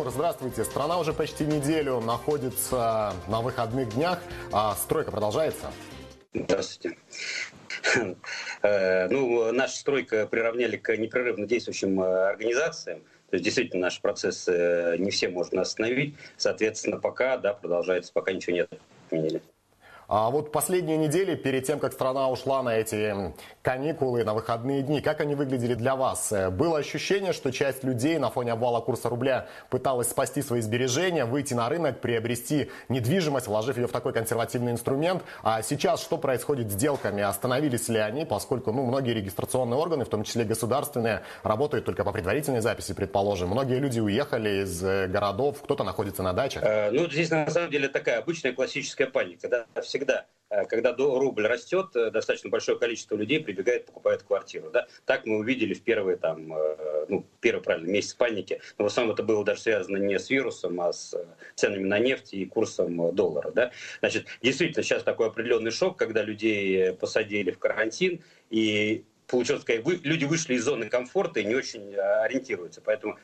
Тимур, здравствуйте. Страна уже почти неделю находится на выходных днях, а стройка продолжается? Здравствуйте. Э, ну, наша стройка приравняли к непрерывно действующим э, организациям. То есть действительно наши процессы э, не все можно остановить. Соответственно, пока да, продолжается, пока ничего нет отменили. А вот последние недели, перед тем, как страна ушла на эти каникулы, на выходные дни, как они выглядели для вас? Э, было ощущение, что часть людей на фоне обвала курса рубля пыталась спасти свои сбережения, выйти на рынок, приобрести недвижимость, вложив ее в такой консервативный инструмент. А сейчас что происходит с сделками? Остановились ли они, поскольку ну, многие регистрационные органы, в том числе государственные, работают только по предварительной записи, предположим. Многие люди уехали из э, городов, кто-то находится на дачах. Э, ну, здесь на самом деле такая обычная классическая паника. Да? Все всегда, э, когда рубль растет, э, достаточно большое количество людей прибегает, покупает квартиру. Да? Так мы увидели в первые, там, э, ну, первый, правильно, месяц паники. Но в основном это было даже связано не с вирусом, а с ценами на нефть и курсом доллара. Да? Значит, действительно, сейчас такой определенный шок, когда людей посадили в карантин, и получилось, вы, люди вышли из зоны комфорта и не очень ориентируются. Поэтому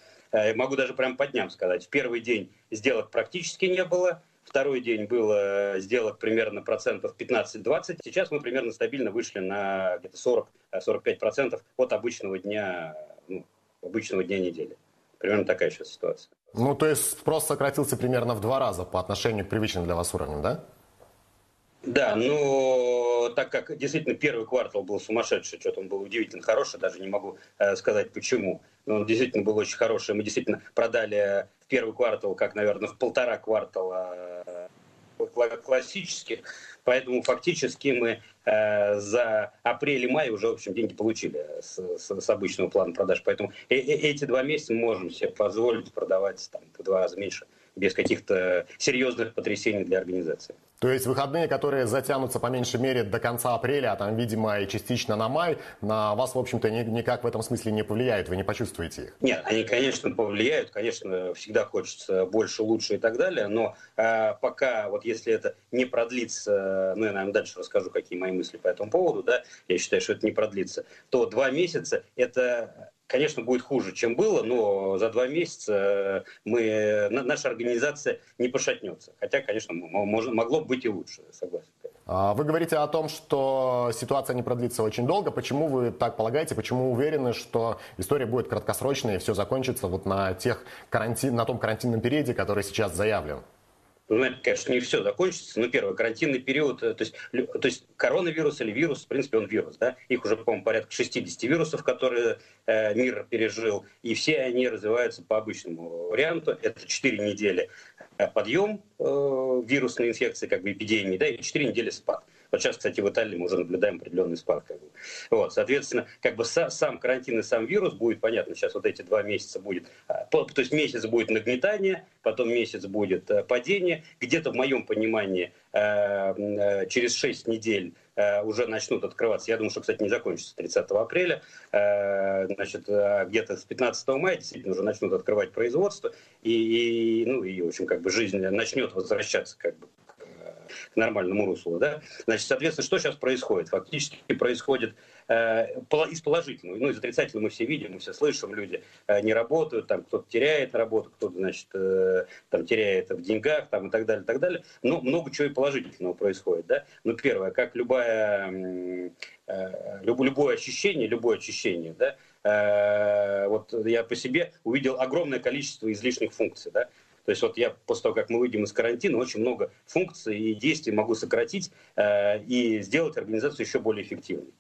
могу даже прям по дням сказать. В первый день сделок практически не было – Второй день было сделок примерно процентов 15-20. Сейчас мы примерно стабильно вышли на где-то 40-45 процентов от обычного дня, ну, обычного дня недели. Примерно такая сейчас ситуация. Ну, то есть спрос сократился примерно в два раза по отношению к привычным для вас уровням, да? Да, но так как действительно первый квартал был сумасшедший, что-то он был удивительно хороший, даже не могу э, сказать почему, но он действительно был очень хороший. Мы действительно продали в первый квартал, как, наверное, в полтора квартала э, классических, поэтому фактически мы э, за апрель и май уже, в общем, деньги получили с, с, с обычного плана продаж. Поэтому э, э, эти два месяца мы можем себе позволить продавать там, в два раза меньше без каких-то серьезных потрясений для организации. То есть выходные, которые затянутся по меньшей мере до конца апреля, а там, видимо, и частично на май, на вас, в общем-то, никак в этом смысле не повлияют, вы не почувствуете их? Нет, они, конечно, повлияют, конечно, всегда хочется больше, лучше и так далее, но э, пока, вот если это не продлится, ну, я, наверное, дальше расскажу, какие мои мысли по этому поводу, да, я считаю, что это не продлится, то два месяца – это Конечно, будет хуже, чем было, но за два месяца э, мы, наша организация не пошатнется. Хотя, конечно, могло быть и лучше, согласен. А вы говорите о том, что ситуация не продлится очень долго. Почему вы так полагаете? Почему уверены, что история будет краткосрочной и все закончится вот на, тех карантин, на том карантинном периоде, который сейчас заявлен? Знаете, конечно, не все закончится. Ну, первое, карантинный период, э, то есть, то есть коронавирус или вирус, в принципе, он вирус, да? Их уже, по-моему, порядка 60 вирусов, которые э, мир пережил, и все они развиваются по обычному варианту. Это 4 недели э, подъем э, вирусной инфекции, как бы эпидемии, да, и 4 недели спад. Вот сейчас, кстати, в Италии мы уже наблюдаем определенный спад. Как бы. вот, соответственно, как бы са, сам карантин и сам вирус будет, понятно, сейчас вот эти два месяца будет, а, то есть месяц будет нагнетание, потом месяц будет э, падение. Где-то в моем понимании э, э, через 6 недель уже начнут открываться. Я думаю, что, кстати, не закончится 30 апреля. Значит, где-то с 15 мая действительно уже начнут открывать производство. И, и, ну, и, в общем, как бы жизнь начнет возвращаться как бы к нормальному руслу. Да? Значит, соответственно, что сейчас происходит? Фактически происходит э, из положительного, ну, из отрицательного мы все видим, мы все слышим, люди э, не работают, там кто-то теряет работу, кто-то, значит, э, там теряет в деньгах, там и так далее, и так далее. Но много чего и положительного происходит, да. Ну, первое, как любая, э, люб, любое очищение, любое очищение, да, э, вот я по себе увидел огромное количество излишних функций, да, то есть вот я после того, как мы выйдем из карантина, очень много функций и действий могу сократить э, и сделать организацию еще более эффективной.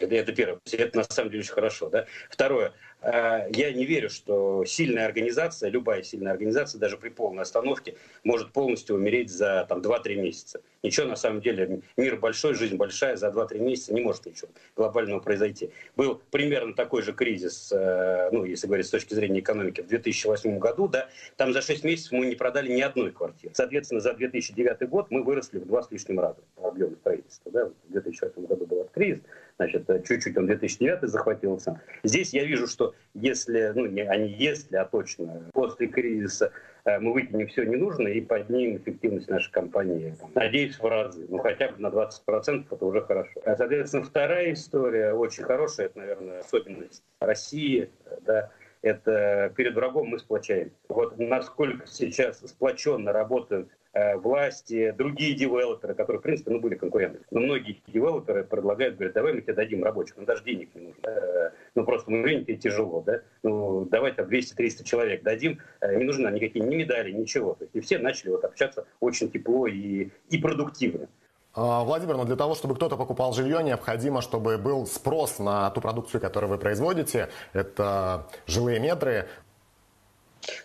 Это, первое. Это на самом деле очень хорошо. Да? Второе. Э, я не верю, что сильная организация, любая сильная организация, даже при полной остановке, может полностью умереть за там, 2-3 месяца. Ничего на самом деле, мир большой, жизнь большая, за 2-3 месяца не может ничего глобального произойти. Был примерно такой же кризис, э, ну, если говорить с точки зрения экономики, в 2008 году, да, там за 6 месяцев мы не продали ни одной квартиры. Соответственно, за 2009 год мы выросли в два с лишним раза по объему строительства. Да. В 2008 году был кризис, значит, чуть-чуть он 2009 захватился. Здесь я вижу, что если, ну, не, а не если, а точно, после кризиса э, мы выкинем все ненужное и поднимем эффективность нашей компании, надеюсь, в разы, ну, хотя бы на 20%, это уже хорошо. А, соответственно, вторая история, очень хорошая, это, наверное, особенность России, да, это перед врагом мы сплочаем. Вот насколько сейчас сплоченно работают власти, другие девелоперы, которые, в принципе, ну, были конкуренты. Но многие девелоперы предлагают, говорят, давай мы тебе дадим рабочих, ну даже денег не нужно. Э, ну просто мы время тебе тяжело, да? Ну давай там 200-300 человек дадим, э, не нужны нам никакие ни медали, ничего. И все начали вот общаться очень тепло и, и продуктивно. А, Владимир, но для того, чтобы кто-то покупал жилье, необходимо, чтобы был спрос на ту продукцию, которую вы производите. Это жилые метры.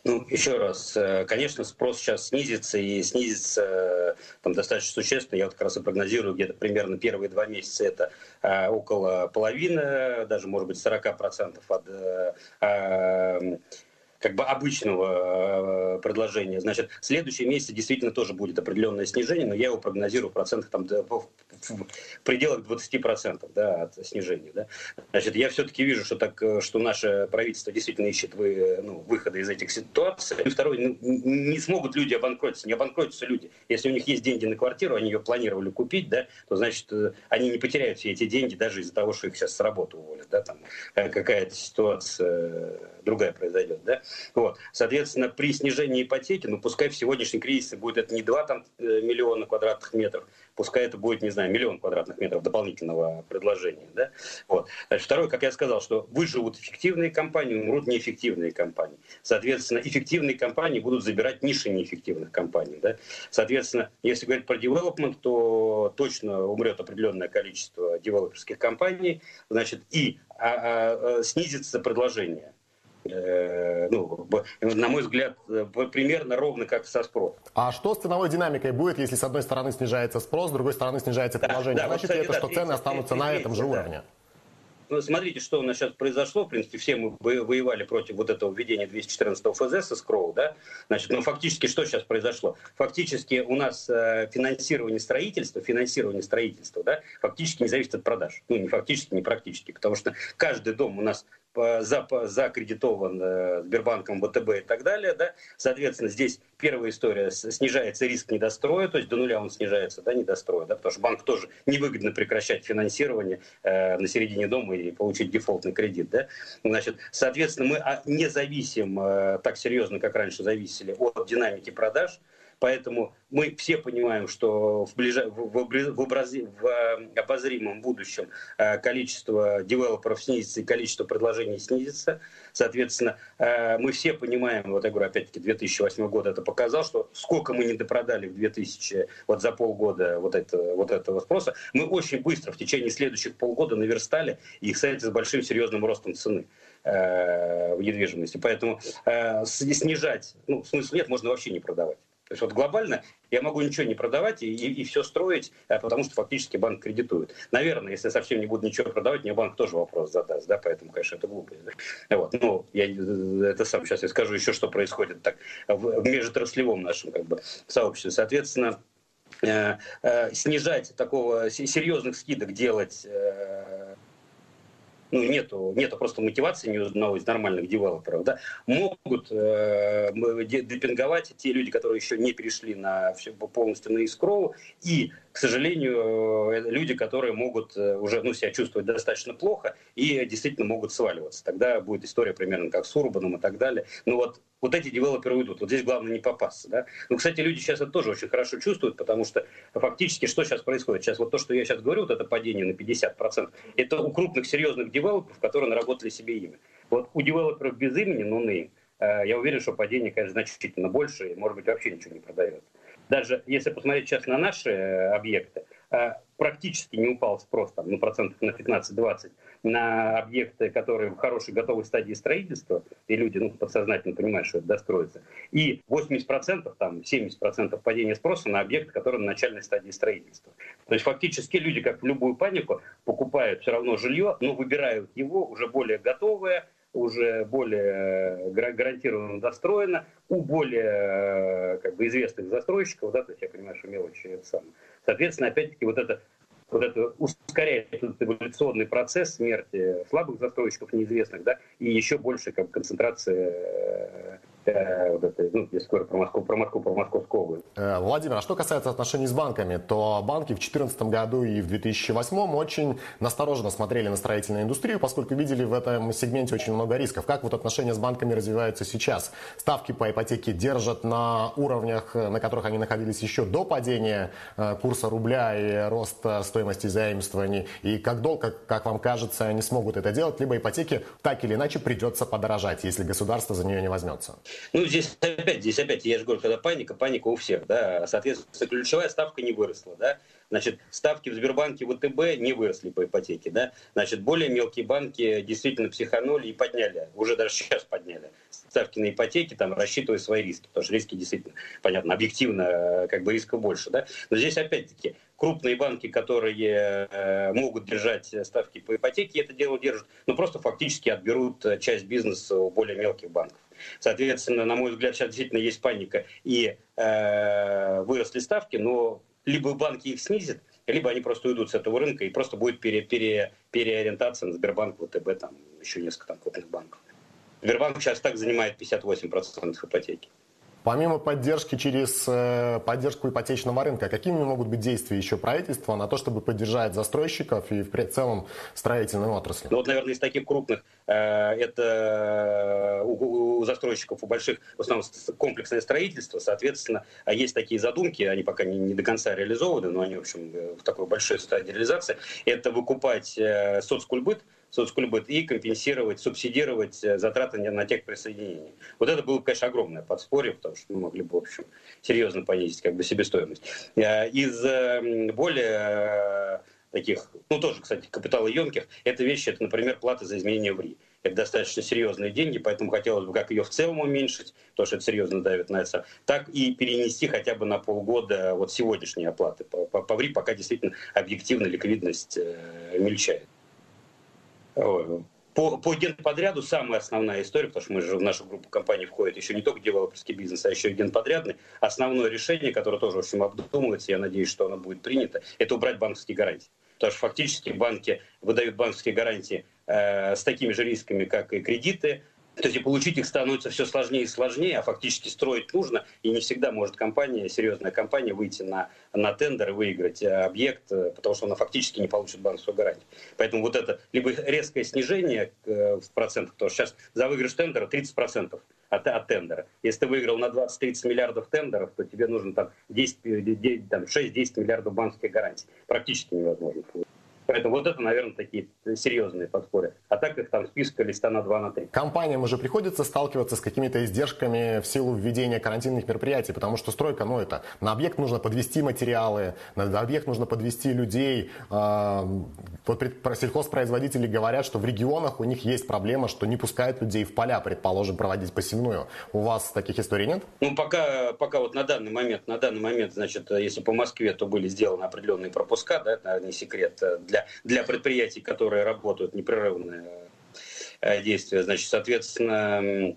Ну, еще раз, э, конечно, спрос сейчас снизится и снизится э, там, достаточно существенно. Я вот как раз и прогнозирую где-то примерно первые два месяца это а, около половины, даже может быть 40% от а, как бы обычного э, предложения. Значит, в следующем месяце действительно тоже будет определенное снижение, но я его прогнозирую в процентах там, в пределах 20% да, от снижения. Да. Значит, я все-таки вижу, что, так, э, что наше правительство действительно ищет вы, ну, выхода из этих ситуаций. И второе, ну, не смогут люди обанкротиться, не обанкротятся люди. Если у них есть деньги на квартиру, они ее планировали купить, да, то значит, э, они не потеряют все эти деньги даже из-за того, что их сейчас с работы уволят. Да, там какая-то ситуация другая произойдет. Да? Вот. Соответственно, при снижении ипотеки, ну пускай в сегодняшнем кризисе будет это не 2 там, э, миллиона квадратных метров, пускай это будет, не знаю, миллион квадратных метров дополнительного предложения. Да? Вот. Значит, второе, как я сказал, что выживут эффективные компании, умрут неэффективные компании. Соответственно, эффективные компании будут забирать ниши неэффективных компаний. Да? Соответственно, если говорить про development, то точно умрет определенное количество девелоперских компаний, значит, и а, а, а, снизится предложение. Э, ну, на мой взгляд, э, примерно ровно как со спросом. А что с ценовой динамикой будет, если с одной стороны снижается спрос, с другой стороны снижается предложение? Да, Значит вот, кстати, ли это, да, что цены останутся на этом же да. уровне? Ну, смотрите, что у нас сейчас произошло. В принципе, все мы воевали против вот этого введения 214 ФЗ со СКРОУ, да? Значит, ну, фактически, что сейчас произошло? Фактически у нас э, финансирование строительства, финансирование строительства, да, фактически не зависит от продаж. Ну, не фактически, не практически, потому что каждый дом у нас закредитован э, Сбербанком, ВТБ и так далее. Да? Соответственно, здесь первая история, снижается риск недостроя, то есть до нуля он снижается, да, недостроя, да, потому что банк тоже невыгодно прекращать финансирование э, на середине дома и получить дефолтный кредит. Да? Значит, соответственно, мы а, не зависим э, так серьезно, как раньше зависели от динамики продаж, Поэтому мы все понимаем, что в, ближа... в, образи... в э, обозримом будущем э, количество девелоперов снизится и количество предложений снизится. Соответственно, э, мы все понимаем, вот я говорю, опять-таки, 2008 год это показал, что сколько мы не допродали в 2000, вот за полгода вот, это, вот этого спроса, мы очень быстро в течение следующих полгода наверстали, и, кстати, с большим серьезным ростом цены в недвижимости. Поэтому снижать, ну, смысла нет, можно вообще не продавать. То есть вот глобально я могу ничего не продавать и, и, и все строить, э, потому что фактически банк кредитует. Наверное, если совсем не буду ничего продавать, мне банк тоже вопрос задаст, да, поэтому, конечно, это глупость. Вот. Ну, я это сам сейчас я скажу еще, что происходит так в, в межотраслевом нашем как бы сообществе. Соответственно, э, э, снижать такого серьезных скидок делать э, ну, нету, нету просто мотивации ни у одного из нормальных девелоперов, да, могут э, депинговать те люди, которые еще не перешли на все, полностью на искроу, и, к сожалению, э, люди, которые могут э, уже ну, себя чувствовать достаточно плохо и действительно могут сваливаться. Тогда будет история примерно как с Урбаном и так далее. Но вот вот эти девелоперы уйдут. Вот здесь главное не попасться. Да? Ну, кстати, люди сейчас это тоже очень хорошо чувствуют, потому что фактически что сейчас происходит? Сейчас вот то, что я сейчас говорю, вот это падение на 50%, это у крупных серьезных девелоперов, которые наработали себе имя. Вот у девелоперов без имени, ну, name, э, я уверен, что падение, конечно, значительно больше, и, может быть, вообще ничего не продается. Даже если посмотреть сейчас на наши э, объекты, практически не упал спрос там, ну, процентов на 15-20 на объекты, которые в хорошей готовой стадии строительства, и люди ну, подсознательно понимают, что это достроится, и 80%, там, 70% падения спроса на объекты, которые на начальной стадии строительства. То есть фактически люди, как в любую панику, покупают все равно жилье, но выбирают его уже более готовое, уже более гарантированно достроено, у более как бы, известных застройщиков, да, то есть я понимаю, что мелочи это самое. Соответственно, опять-таки вот это вот это ускоряет этот эволюционный процесс смерти слабых застройщиков неизвестных, да, и еще больше как концентрация Э, вот это, ну, если говорю про Москву, про Москву, про Московскую область. Э, Владимир, а что касается отношений с банками, то банки в 2014 году и в 2008 очень настороженно смотрели на строительную индустрию, поскольку видели в этом сегменте очень много рисков. Как вот отношения с банками развиваются сейчас? Ставки по ипотеке держат на уровнях, на которых они находились еще до падения э, курса рубля и роста стоимости заимствований? И как долго, как, вам кажется, они смогут это делать? Либо ипотеке так или иначе придется подорожать, если государство за нее не возьмется? Ну, здесь опять, здесь опять, я же говорю, когда паника, паника у всех, да, соответственно, ключевая ставка не выросла, да, значит, ставки в Сбербанке, ВТБ не выросли по ипотеке, да, значит, более мелкие банки действительно психанули и подняли, уже даже сейчас подняли ставки на ипотеки, там, рассчитывая свои риски, потому что риски действительно, понятно, объективно, как бы риска больше, да, но здесь опять-таки крупные банки, которые э, могут держать ставки по ипотеке, это дело держат, но просто фактически отберут часть бизнеса у более мелких банков. Соответственно, на мой взгляд, сейчас действительно есть паника и э, выросли ставки, но либо банки их снизят, либо они просто уйдут с этого рынка и просто будет пере, пере, переориентация на Сбербанк, ВТБ, там еще несколько там крупных банков. Сбербанк сейчас так занимает 58% ипотеки. Помимо поддержки через э, поддержку ипотечного рынка, какими могут быть действия еще правительства на то, чтобы поддержать застройщиков и в целом строительную отрасль? Ну вот, наверное, из таких крупных э, это у, у застройщиков, у больших, в основном комплексное строительство, соответственно, а есть такие задумки, они пока не до конца реализованы, но они, в общем, в такой большой стадии реализации, это выкупать соцкульбыт, соцкульбыт и компенсировать, субсидировать э, затраты на техприсоединение. Вот это было, конечно, огромное подспорье, потому что мы могли бы, в общем, серьезно понизить как бы себестоимость. Э, из э, более таких, ну тоже, кстати, капиталоемких, это вещи, это, например, плата за изменение в РИ. Это достаточно серьезные деньги, поэтому хотелось бы как ее в целом уменьшить, потому что это серьезно давит на это, так и перенести хотя бы на полгода вот сегодняшние оплаты по, по, по ВРИ, пока действительно объективно ликвидность э, мельчает. По, по генподряду самая основная история, потому что мы же в нашу группу компаний входит еще не только девелоперский бизнес, а еще и генподрядный. Основное решение, которое тоже, в общем, обдумывается, я надеюсь, что оно будет принято, это убрать банковские гарантии. Потому что фактически банки выдают банковские гарантии э, с такими же рисками, как и кредиты, то есть получить их становится все сложнее и сложнее, а фактически строить нужно, и не всегда может компания, серьезная компания, выйти на, на тендер и выиграть э, объект, э, потому что она фактически не получит банковскую гарантию. Поэтому вот это либо резкое снижение э, в процентах, потому что сейчас за выигрыш тендера 30% от, от тендера. Если ты выиграл на 20-30 миллиардов тендеров, то тебе нужно там, 10, там 6-10 миллиардов банковских гарантий. Практически невозможно получить. Поэтому вот это, наверное, такие серьезные подспорья. А так их там списка листа на 2 на 3. Компаниям уже приходится сталкиваться с какими-то издержками в силу введения карантинных мероприятий, потому что стройка, ну это, на объект нужно подвести материалы, на объект нужно подвести людей. Вот сельхозпроизводители говорят, что в регионах у них есть проблема, что не пускают людей в поля, предположим, проводить посевную. У вас таких историй нет? Ну, пока, пока вот на данный момент, на данный момент, значит, если по Москве, то были сделаны определенные пропуска, да, это не секрет, для для, предприятий, которые работают непрерывное э, действие. Значит, соответственно,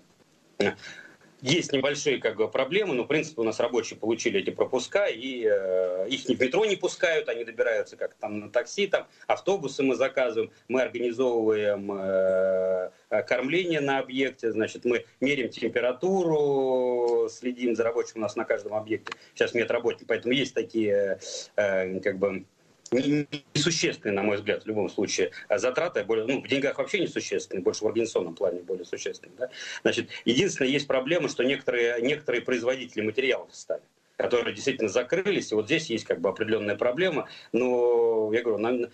есть небольшие как бы, проблемы, но в принципе у нас рабочие получили эти пропуска, и э, их в метро не пускают, они добираются как там на такси, там автобусы мы заказываем, мы организовываем э, кормление на объекте, значит, мы меряем температуру, следим за рабочим у нас на каждом объекте, сейчас медработник, поэтому есть такие э, как бы несущественные, на мой взгляд, в любом случае, а затраты, более, ну, в деньгах вообще несущественные, больше в организационном плане более существенные. Да? Значит, единственное, есть проблема, что некоторые, некоторые производители материалов стали которые действительно закрылись, и вот здесь есть как бы определенная проблема, но я говорю, на,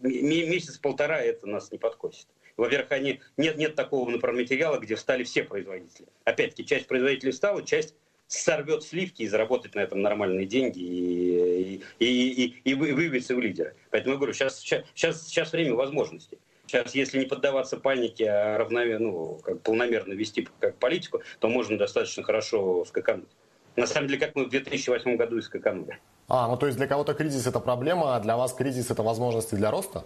месяц-полтора это нас не подкосит. Во-первых, они, нет, нет такого, например, материала, где встали все производители. Опять-таки, часть производителей встала, часть сорвет сливки и заработать на этом нормальные деньги и, и, и, и, и выбиться в лидеры. Поэтому я говорю, сейчас, сейчас, сейчас время возможностей. Сейчас, если не поддаваться панике, а равномерно, ну, как полномерно вести как политику, то можно достаточно хорошо скакануть. На самом деле, как мы в 2008 году и скаканули. А, ну то есть для кого-то кризис это проблема, а для вас кризис это возможности для роста?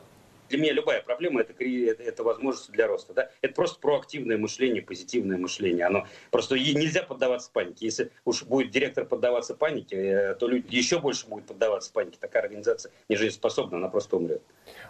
Для меня любая проблема это, это, это возможность для роста. Да? Это просто проактивное мышление, позитивное мышление. Оно просто нельзя поддаваться панике. Если уж будет директор поддаваться панике, э, то люди еще больше будут поддаваться панике. Такая организация не жизнеспособна, она просто умрет.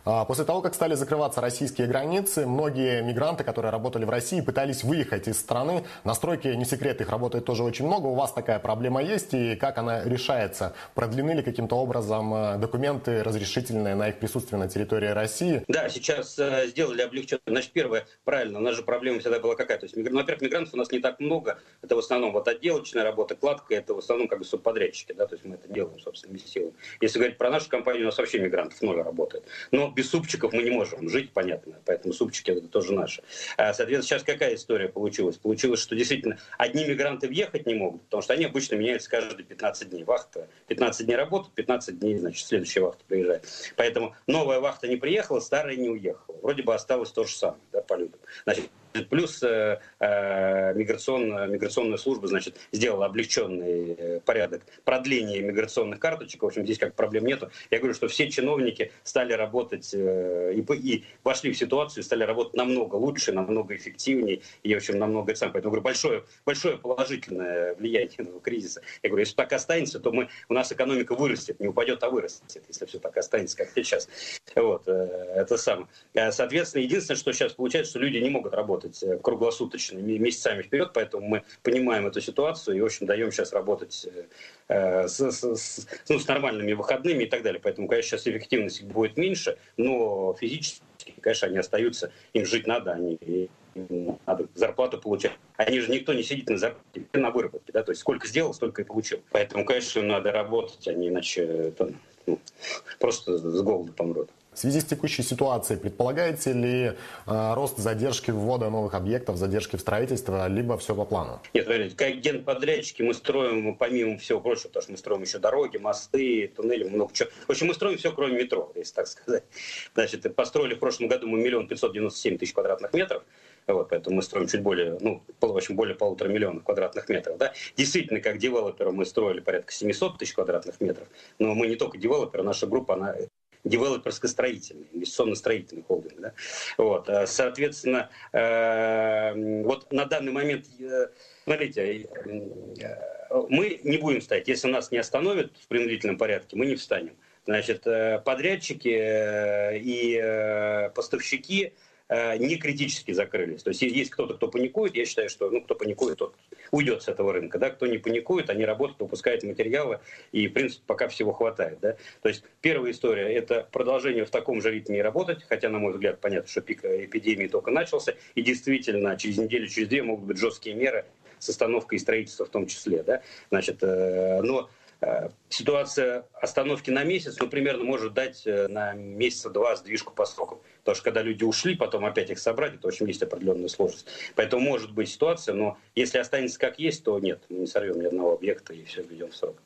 А, после того, как стали закрываться российские границы, многие мигранты, которые работали в России, пытались выехать из страны. На стройке, не секрет, их работает тоже очень много. У вас такая проблема есть и как она решается? Продлены ли каким-то образом э, документы разрешительные на их присутствие на территории России? Да, сейчас э, сделали облегченно. Значит, первое, правильно, у нас же проблема всегда была какая. То есть, во-первых, мигрантов у нас не так много. Это в основном вот отделочная работа, кладка, это в основном как бы субподрядчики, да, то есть мы это делаем собственными силами. Если говорить про нашу компанию, у нас вообще мигрантов много работает. Но без супчиков мы не можем жить, понятно, поэтому супчики это тоже наши. А, соответственно, сейчас какая история получилась? Получилось, что действительно одни мигранты въехать не могут, потому что они обычно меняются каждые 15 дней. Вахта 15 дней работают, 15 дней, значит, следующая вахта приезжает. Поэтому новая вахта не приехала, старая не уехала. Вроде бы осталось то же самое да, по людям. Значит, Плюс э, э, миграционная, миграционная служба значит, сделала облегченный э, порядок продления миграционных карточек. В общем, здесь как проблем нету. Я говорю, что все чиновники стали работать и, и вошли в ситуацию, стали работать намного лучше, намного эффективнее и, в общем, намного сам. Поэтому говорю, большое, большое положительное влияние этого кризиса. Я говорю, если так останется, то мы, у нас экономика вырастет, не упадет, а вырастет, если все так останется, как сейчас. Вот, это самое. Соответственно, единственное, что сейчас получается, что люди не могут работать работать э, круглосуточно, месяцами вперед, поэтому мы понимаем эту ситуацию и, в общем, даем сейчас работать э, с, с, с, ну, с нормальными выходными и так далее. Поэтому, конечно, сейчас эффективность будет меньше, но физически, конечно, они остаются, им жить надо, они надо зарплату получать. Они же никто не сидит на зарплате, на выработке, да, то есть сколько сделал, столько и получил. Поэтому, конечно, надо работать, а не иначе это, ну, просто с голоду помрут. В связи с текущей ситуацией предполагаете ли э, рост задержки ввода новых объектов, задержки в строительстве, либо все по плану? Нет, как генподрядчики мы строим, помимо всего прочего, потому что мы строим еще дороги, мосты, туннели, много чего. В общем, мы строим все, кроме метро, если так сказать. Значит, построили в прошлом году мы миллион пятьсот девяносто семь тысяч квадратных метров. Вот, поэтому мы строим чуть более, ну, в общем, более полутора миллионов квадратных метров. Да? Действительно, как девелоперы мы строили порядка 700 тысяч квадратных метров, но мы не только девелоперы, наша группа, она девелоперско-строительный, инвестиционно-строительный холдинг. Да? Вот, э, соответственно, э, вот на данный момент, э, смотрите, мы не будем стоять. Если нас не остановят в принудительном порядке, мы не встанем. Значит, подрядчики и поставщики не критически закрылись. То есть есть кто-то, кто паникует, я считаю, что ну, кто паникует, тот уйдет с этого рынка. Да? Кто не паникует, они работают, выпускают материалы, и, в принципе, пока всего хватает. Да? То есть первая история – это продолжение в таком же ритме работать, хотя, на мой взгляд, понятно, что пик эпидемии только начался, и действительно через неделю, через две могут быть жесткие меры с остановкой строительства в том числе. Да? Значит, э, но Э, ситуация остановки на месяц, ну, примерно может дать э, на месяца два сдвижку по срокам. Потому что когда люди ушли, потом опять их собрать, это, в общем, есть определенная сложность. Поэтому может быть ситуация, но если останется как есть, то нет, мы не сорвем ни одного объекта и все введем в срок.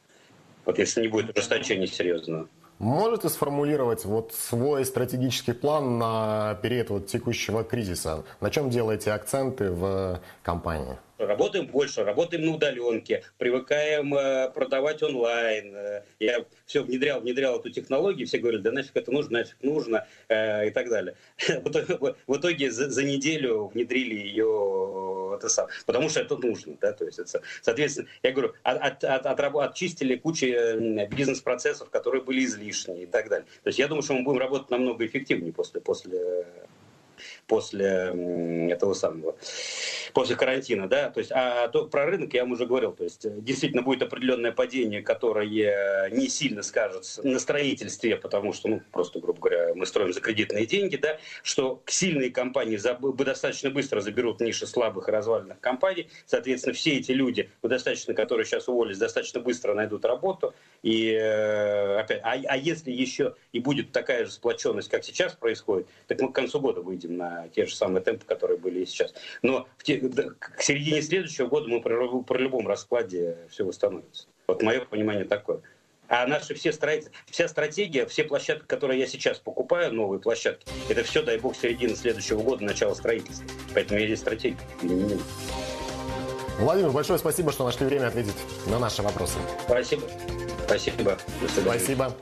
Вот если не будет ужесточения серьезного. Можете сформулировать вот свой стратегический план на период вот текущего кризиса? На чем делаете акценты в компании? Работаем больше, работаем на удаленке, привыкаем э, продавать онлайн. Э, я все внедрял, внедрял эту технологию, все говорили, да нафиг это нужно, нафиг нужно э, и так далее. В итоге за, за неделю внедрили ее это сам, потому что это нужно. Да? То есть это, соответственно, я говорю, от, от, от, от, очистили кучу бизнес-процессов, которые были излишние и так далее. То есть я думаю, что мы будем работать намного эффективнее после, после после этого самого, после карантина, да, то есть, а то про рынок я вам уже говорил, то есть, действительно будет определенное падение, которое не сильно скажется на строительстве, потому что, ну, просто, грубо говоря, мы строим за кредитные деньги, да, что сильные компании достаточно быстро заберут ниши слабых и разваленных компаний, соответственно, все эти люди, достаточно, которые сейчас уволились, достаточно быстро найдут работу, и э, опять, а, а если еще и будет такая же сплоченность, как сейчас происходит, так мы к концу года выйдем на те же самые темпы, которые были и сейчас. Но в те, к середине следующего года мы при, при любом раскладе все восстановится. Вот мое понимание такое. А наши все строители, вся стратегия, все площадки, которые я сейчас покупаю, новые площадки, это все, дай бог, середина следующего года, начало строительства. Поэтому я здесь стратегия. Владимир, большое спасибо, что нашли время ответить на наши вопросы. Спасибо. Спасибо. До свидания. Спасибо.